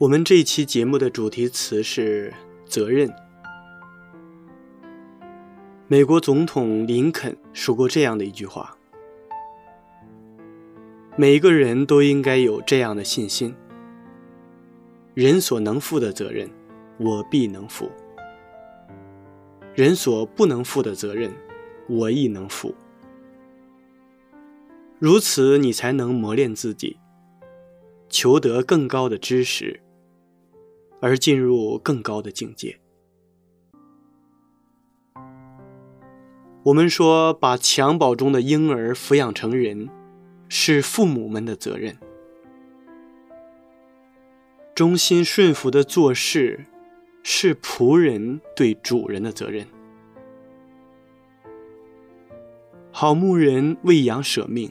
我们这一期节目的主题词是责任。美国总统林肯说过这样的一句话：“每一个人都应该有这样的信心，人所能负的责任，我必能负；人所不能负的责任，我亦能负。如此，你才能磨练自己，求得更高的知识。”而进入更高的境界。我们说，把襁褓中的婴儿抚养成人，是父母们的责任；忠心顺服的做事，是仆人对主人的责任。好牧人为羊舍命，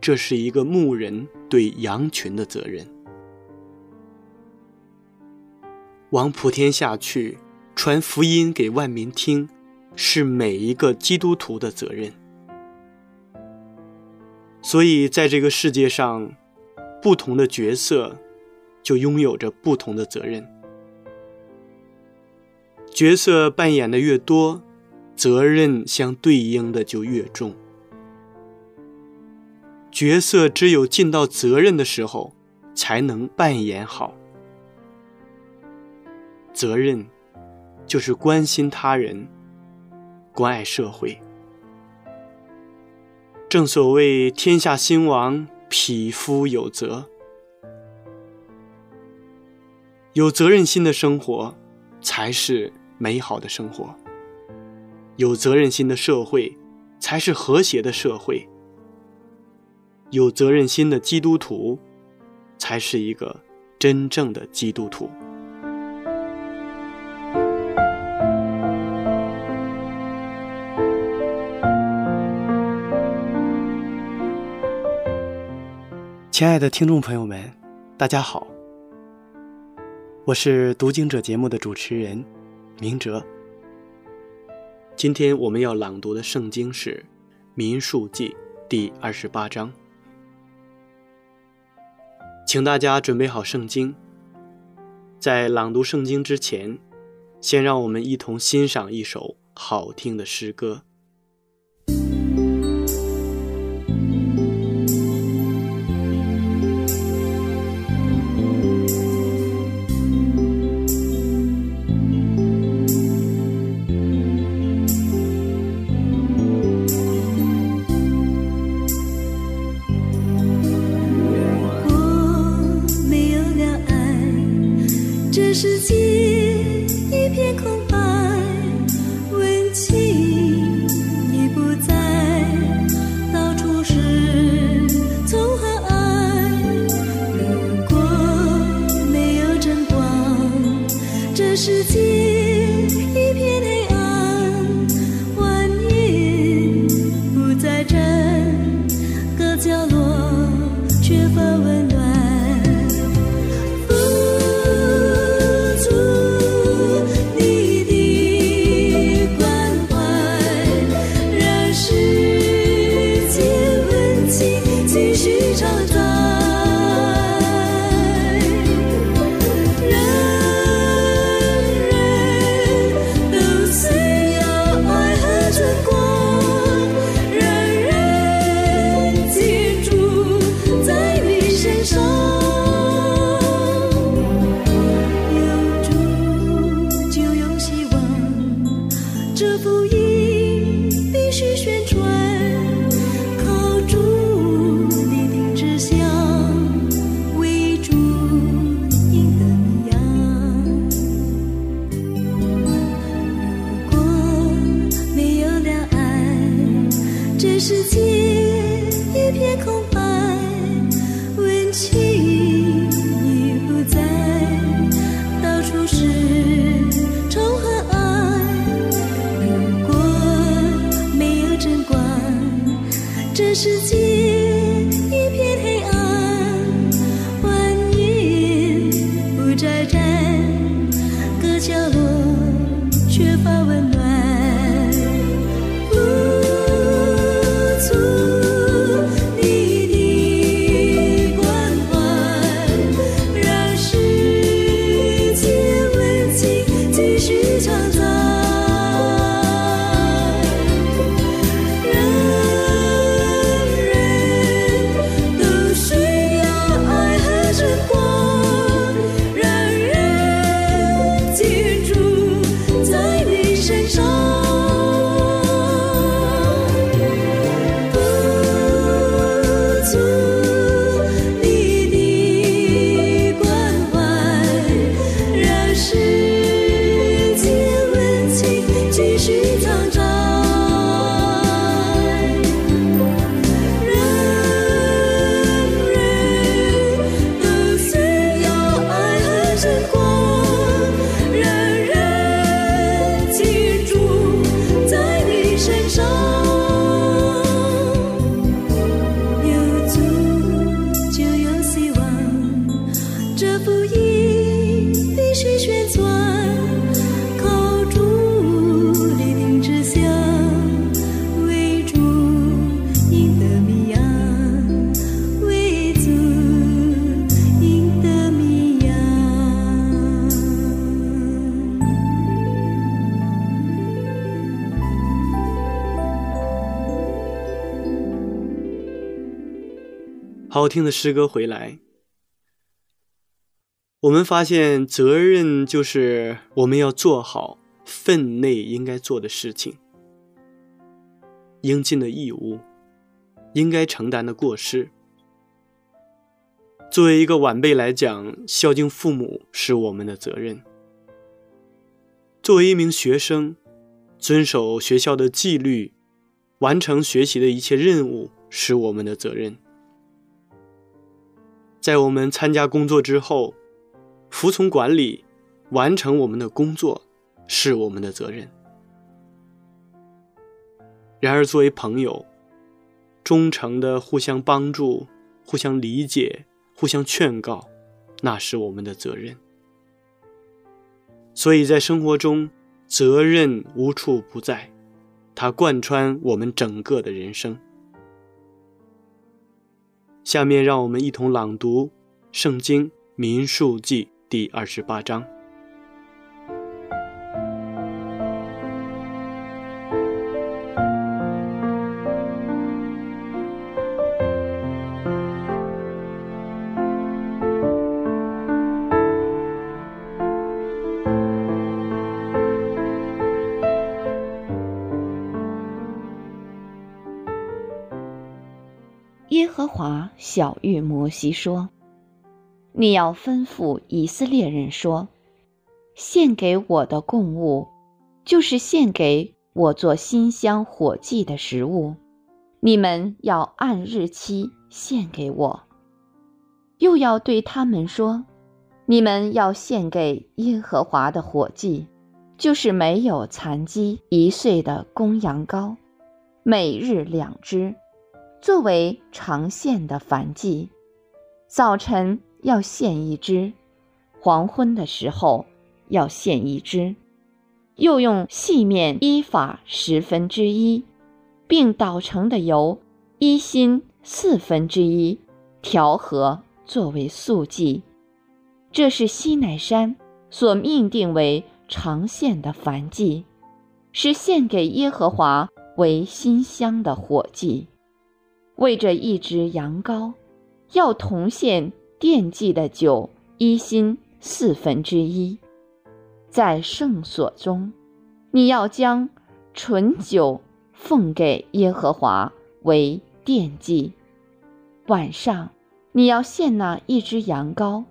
这是一个牧人对羊群的责任。往普天下去，传福音给万民听，是每一个基督徒的责任。所以，在这个世界上，不同的角色就拥有着不同的责任。角色扮演的越多，责任相对应的就越重。角色只有尽到责任的时候，才能扮演好。责任，就是关心他人，关爱社会。正所谓“天下兴亡，匹夫有责”。有责任心的生活，才是美好的生活；有责任心的社会，才是和谐的社会；有责任心的基督徒，才是一个真正的基督徒。亲爱的听众朋友们，大家好，我是读经者节目的主持人明哲。今天我们要朗读的圣经是《民数记》第二十八章，请大家准备好圣经。在朗读圣经之前，先让我们一同欣赏一首好听的诗歌。爱和晨光，好听的诗歌回来，我们发现责任就是我们要做好分内应该做的事情，应尽的义务，应该承担的过失。作为一个晚辈来讲，孝敬父母是我们的责任；作为一名学生，遵守学校的纪律，完成学习的一切任务是我们的责任。在我们参加工作之后，服从管理，完成我们的工作，是我们的责任。然而，作为朋友，忠诚的互相帮助、互相理解、互相劝告，那是我们的责任。所以在生活中，责任无处不在，它贯穿我们整个的人生。下面让我们一同朗读《圣经·民数记》第二十八章。和华晓谕摩西说：“你要吩咐以色列人说，献给我的供物，就是献给我做馨香火祭的食物，你们要按日期献给我。又要对他们说，你们要献给耶和华的火祭，就是没有残疾一岁的公羊羔，每日两只。”作为长献的燔祭，早晨要献一只，黄昏的时候要献一只，又用细面依法十分之一，并捣成的油一心四分之一，调和作为素祭。这是西乃山所命定为长献的燔祭，是献给耶和华为馨香的火祭。为这一只羊羔，要同献奠祭的酒一心四分之一。在圣所中，你要将醇酒奉给耶和华为奠祭。晚上，你要献那一只羊羔，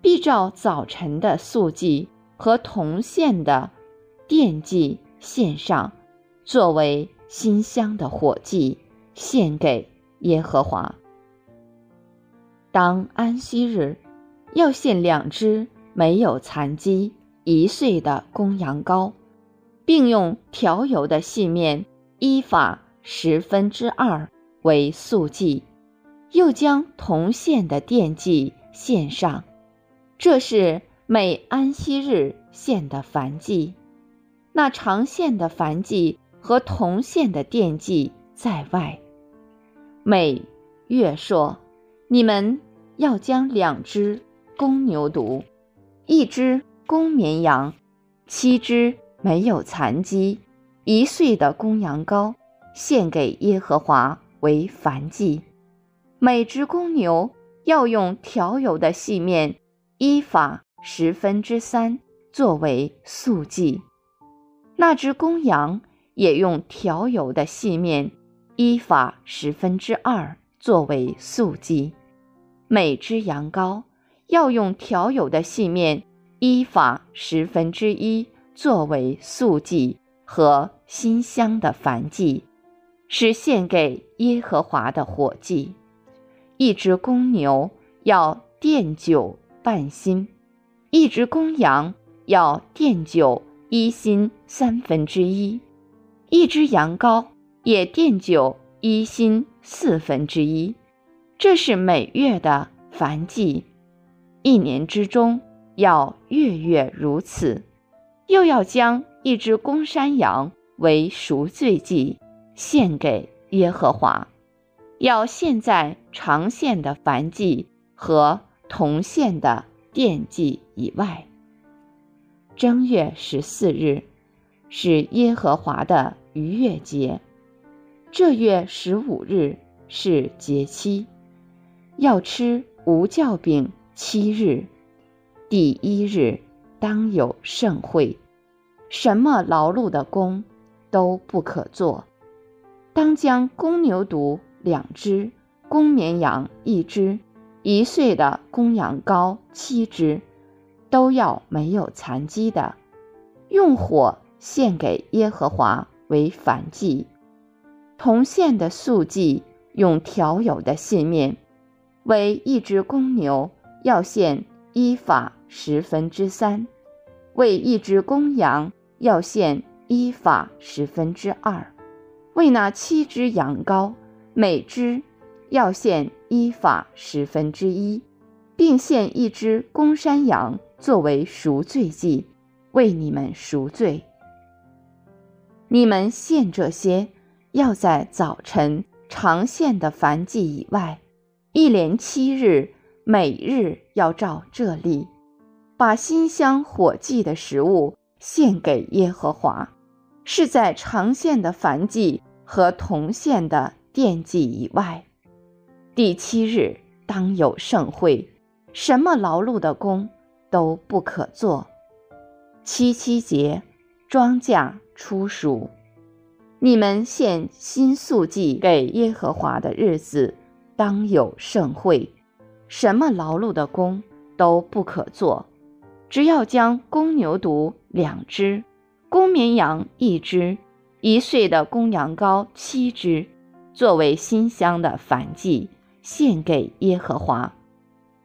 必照早晨的素祭和同献的奠祭献上，作为馨香的火祭，献给耶和华。当安息日，要献两只没有残疾、一岁的公羊羔，并用调油的细面依法十分之二为素祭，又将铜线的奠祭献上。这是每安息日献的燔祭。那长线的燔祭和铜线的奠祭在外。美月说。你们要将两只公牛犊，一只公绵羊，七只没有残疾、一岁的公羊羔，献给耶和华为燔祭。每只公牛要用调油的细面，依法十分之三作为素祭。那只公羊也用调油的细面，依法十分之二作为素祭。每只羊羔要用调有的细面，依法十分之一作为素祭和馨香的燔祭，是献给耶和华的火祭。一只公牛要奠酒半薪，一只公羊要奠酒一薪三分之一，一只羊羔也奠酒一薪四分之一。这是每月的凡祭，一年之中要月月如此。又要将一只公山羊为赎罪祭献给耶和华，要献在常献的凡祭和同献的奠祭以外。正月十四日是耶和华的逾越节，这月十五日是节期。要吃无酵饼七日，第一日当有盛会，什么劳碌的工都不可做。当将公牛犊两只，公绵羊一只，一岁的公羊羔七只，都要没有残疾的，用火献给耶和华为反祭。同献的素祭用调友的细面。为一只公牛要献一法十分之三，为一只公羊要献一法十分之二，为那七只羊羔每只要献一法十分之一，并献一只公山羊作为赎罪祭，为你们赎罪。你们献这些，要在早晨长献的燔祭以外。一连七日，每日要照这例，把馨香火祭的食物献给耶和华，是在长献的燔祭和同献的奠祭以外。第七日当有盛会，什么劳碌的工都不可做。七七节，庄稼出熟，你们献新素祭给耶和华的日子。当有盛会，什么劳碌的工都不可做，只要将公牛犊两只，公绵羊一只，一岁的公羊羔七只，作为馨香的燔祭，献给耶和华。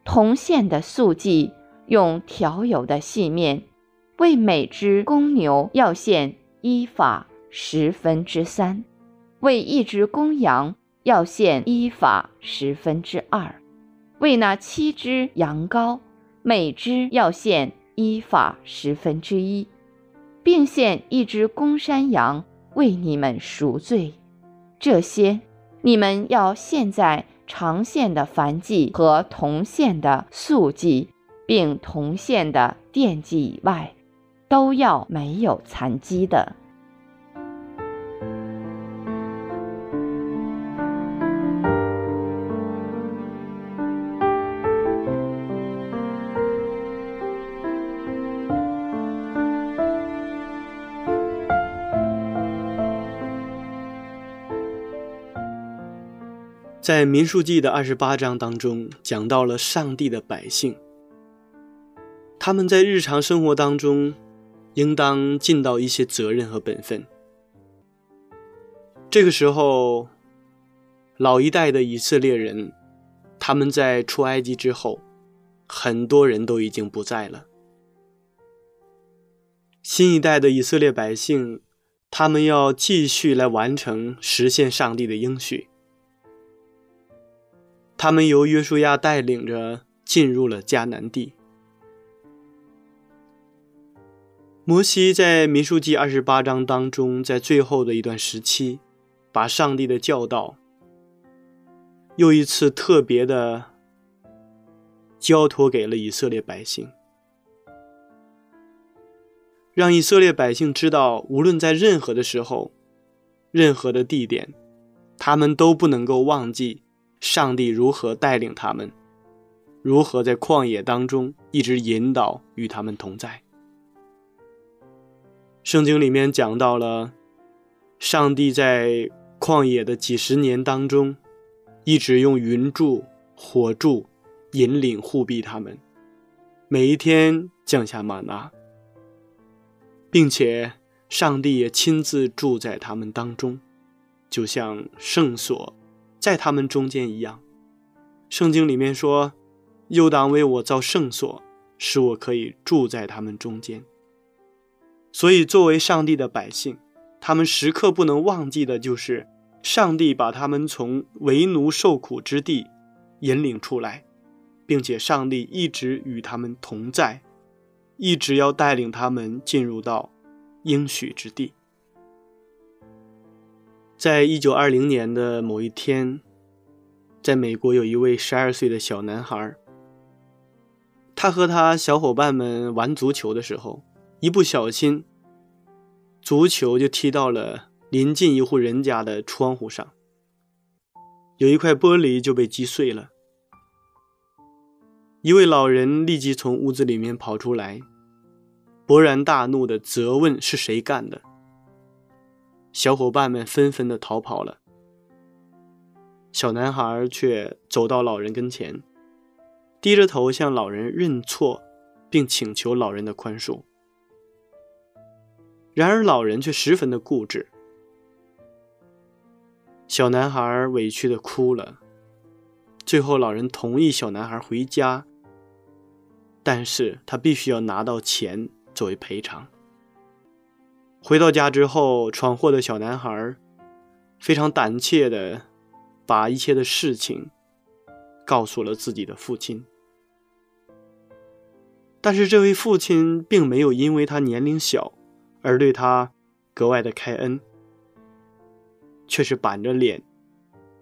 同献的素祭，用调油的细面，为每只公牛要献一法十分之三，为一只公羊。要献一法十分之二，为那七只羊羔，每只要献一法十分之一，并献一只公山羊为你们赎罪。这些你们要献在长献的燔祭和同献的素祭，并同献的奠祭以外，都要没有残疾的。在民数记的二十八章当中，讲到了上帝的百姓，他们在日常生活当中，应当尽到一些责任和本分。这个时候，老一代的以色列人，他们在出埃及之后，很多人都已经不在了。新一代的以色列百姓，他们要继续来完成实现上帝的应许。他们由约书亚带领着进入了迦南地。摩西在民数记二十八章当中，在最后的一段时期，把上帝的教导又一次特别的交托给了以色列百姓，让以色列百姓知道，无论在任何的时候、任何的地点，他们都不能够忘记。上帝如何带领他们？如何在旷野当中一直引导与他们同在？圣经里面讲到了，上帝在旷野的几十年当中，一直用云柱、火柱引领护庇他们，每一天降下玛拿，并且上帝也亲自住在他们当中，就像圣所。在他们中间一样，圣经里面说：“又当为我造圣所，使我可以住在他们中间。”所以，作为上帝的百姓，他们时刻不能忘记的就是，上帝把他们从为奴受苦之地引领出来，并且上帝一直与他们同在，一直要带领他们进入到应许之地。在一九二零年的某一天，在美国有一位十二岁的小男孩，他和他小伙伴们玩足球的时候，一不小心，足球就踢到了临近一户人家的窗户上，有一块玻璃就被击碎了。一位老人立即从屋子里面跑出来，勃然大怒的责问是谁干的。小伙伴们纷纷的逃跑了，小男孩却走到老人跟前，低着头向老人认错，并请求老人的宽恕。然而老人却十分的固执，小男孩委屈的哭了。最后，老人同意小男孩回家，但是他必须要拿到钱作为赔偿。回到家之后，闯祸的小男孩非常胆怯的把一切的事情告诉了自己的父亲。但是这位父亲并没有因为他年龄小而对他格外的开恩，却是板着脸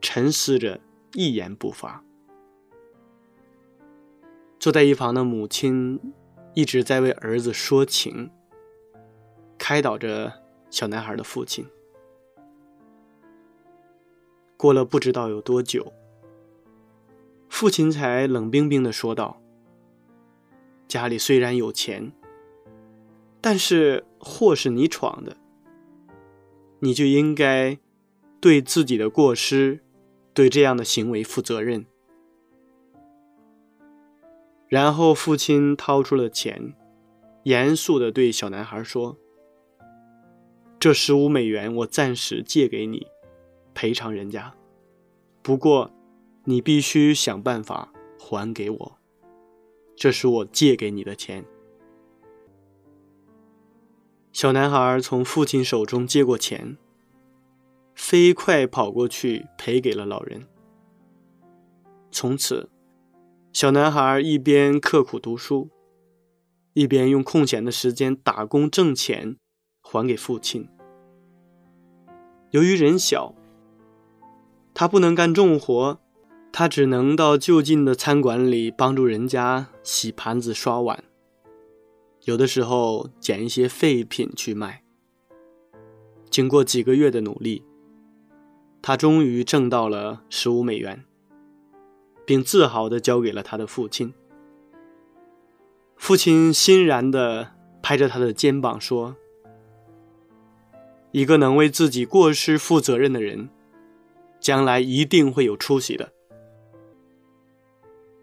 沉思着，一言不发。坐在一旁的母亲一直在为儿子说情。开导着小男孩的父亲。过了不知道有多久，父亲才冷冰冰的说道：“家里虽然有钱，但是祸是你闯的，你就应该对自己的过失，对这样的行为负责任。”然后父亲掏出了钱，严肃的对小男孩说。这十五美元我暂时借给你，赔偿人家。不过，你必须想办法还给我。这是我借给你的钱。小男孩从父亲手中接过钱，飞快跑过去赔给了老人。从此，小男孩一边刻苦读书，一边用空闲的时间打工挣钱，还给父亲。由于人小，他不能干重活，他只能到就近的餐馆里帮助人家洗盘子、刷碗，有的时候捡一些废品去卖。经过几个月的努力，他终于挣到了十五美元，并自豪地交给了他的父亲。父亲欣然地拍着他的肩膀说。一个能为自己过失负责任的人，将来一定会有出息的。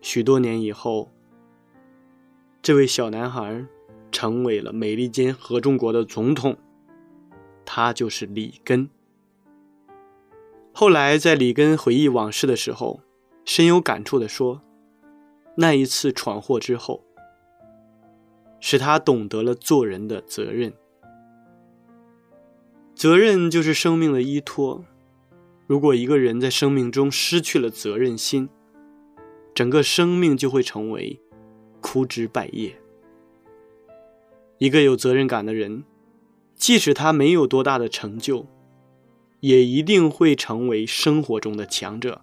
许多年以后，这位小男孩成为了美利坚合众国的总统，他就是里根。后来，在里根回忆往事的时候，深有感触地说：“那一次闯祸之后，使他懂得了做人的责任。责任就是生命的依托。如果一个人在生命中失去了责任心，整个生命就会成为枯枝败叶。一个有责任感的人，即使他没有多大的成就。”也一定会成为生活中的强者。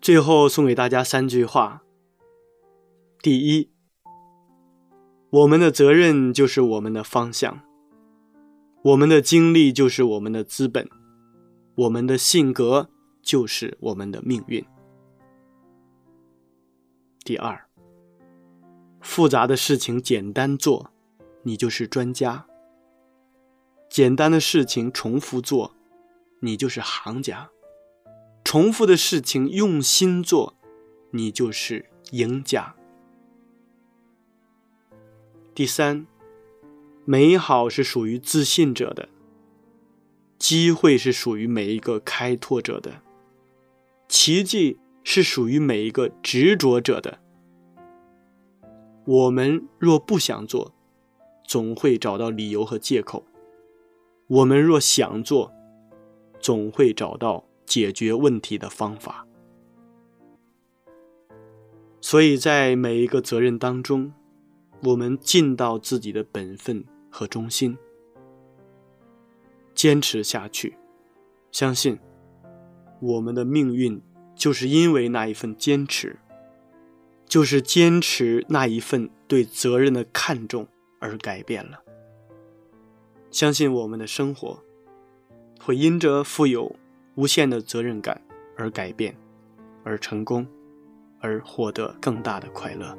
最后送给大家三句话：第一，我们的责任就是我们的方向，我们的经历就是我们的资本，我们的性格就是我们的命运。第二，复杂的事情简单做，你就是专家。简单的事情重复做，你就是行家；重复的事情用心做，你就是赢家。第三，美好是属于自信者的，机会是属于每一个开拓者的，奇迹是属于每一个执着者的。我们若不想做，总会找到理由和借口。我们若想做，总会找到解决问题的方法。所以在每一个责任当中，我们尽到自己的本分和忠心，坚持下去，相信我们的命运就是因为那一份坚持，就是坚持那一份对责任的看重而改变了。相信我们的生活会因着富有无限的责任感而改变，而成功，而获得更大的快乐。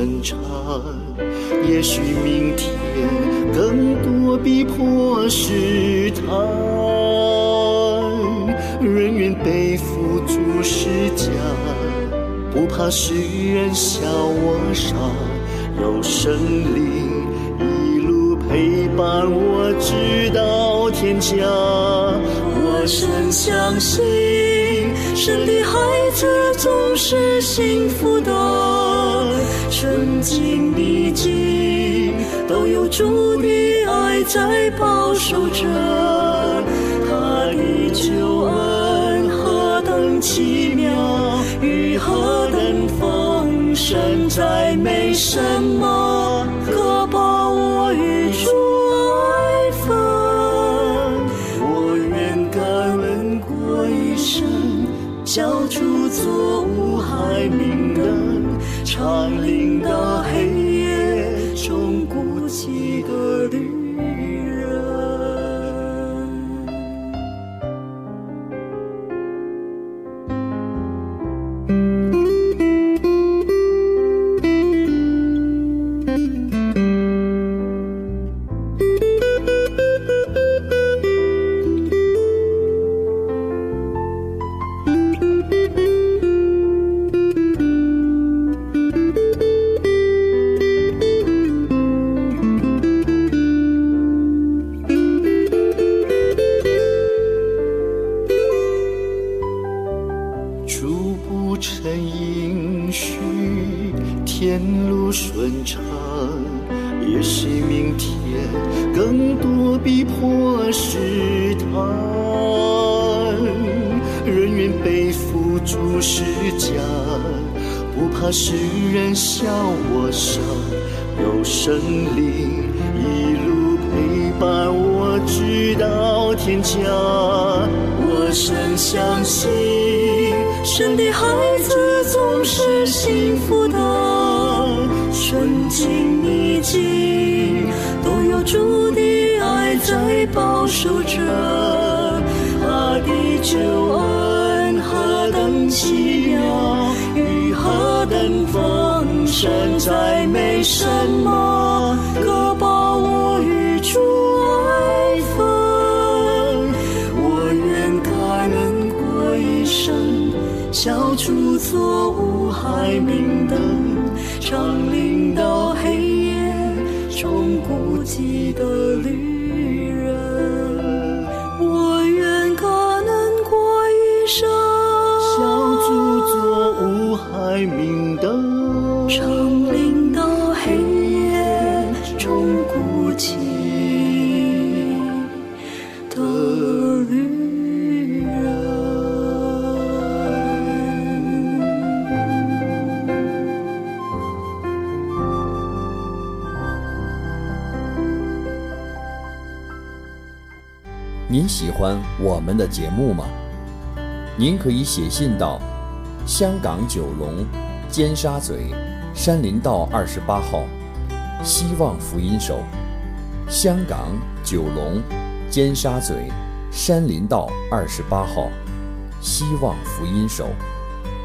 路顺畅，也许明天更多逼迫试探，人愿背负主十架，不怕世人笑我傻，有神灵一路陪伴我直到天家，我深相信。神的孩子总是幸福的，顺境逆境都有主的爱在保守着。他的救恩何等奇妙，与何等丰盛，再没什么可把我与主爱分。我愿感恩过一生，交出错误海明灯，长人笑我傻，有神灵一路陪伴我直到天家。我深相信，神的孩子总是幸福的，顺境逆境都有主的爱在保守着。他的救恩何等奇丰盛，再没什么可把我与主爱分。我愿感恩过一生，消除错误海明灯，长领到黑夜中孤寂的旅人。我愿感恩过一生，消除错误海明灯，长领到黑夜中孤寂的旅人。您喜欢我们的节目吗？您可以写信到香港九龙尖沙咀山林道二十八号，希望福音手。香港九龙尖沙咀山林道二十八号，希望福音手。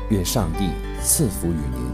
愿上帝赐福于您。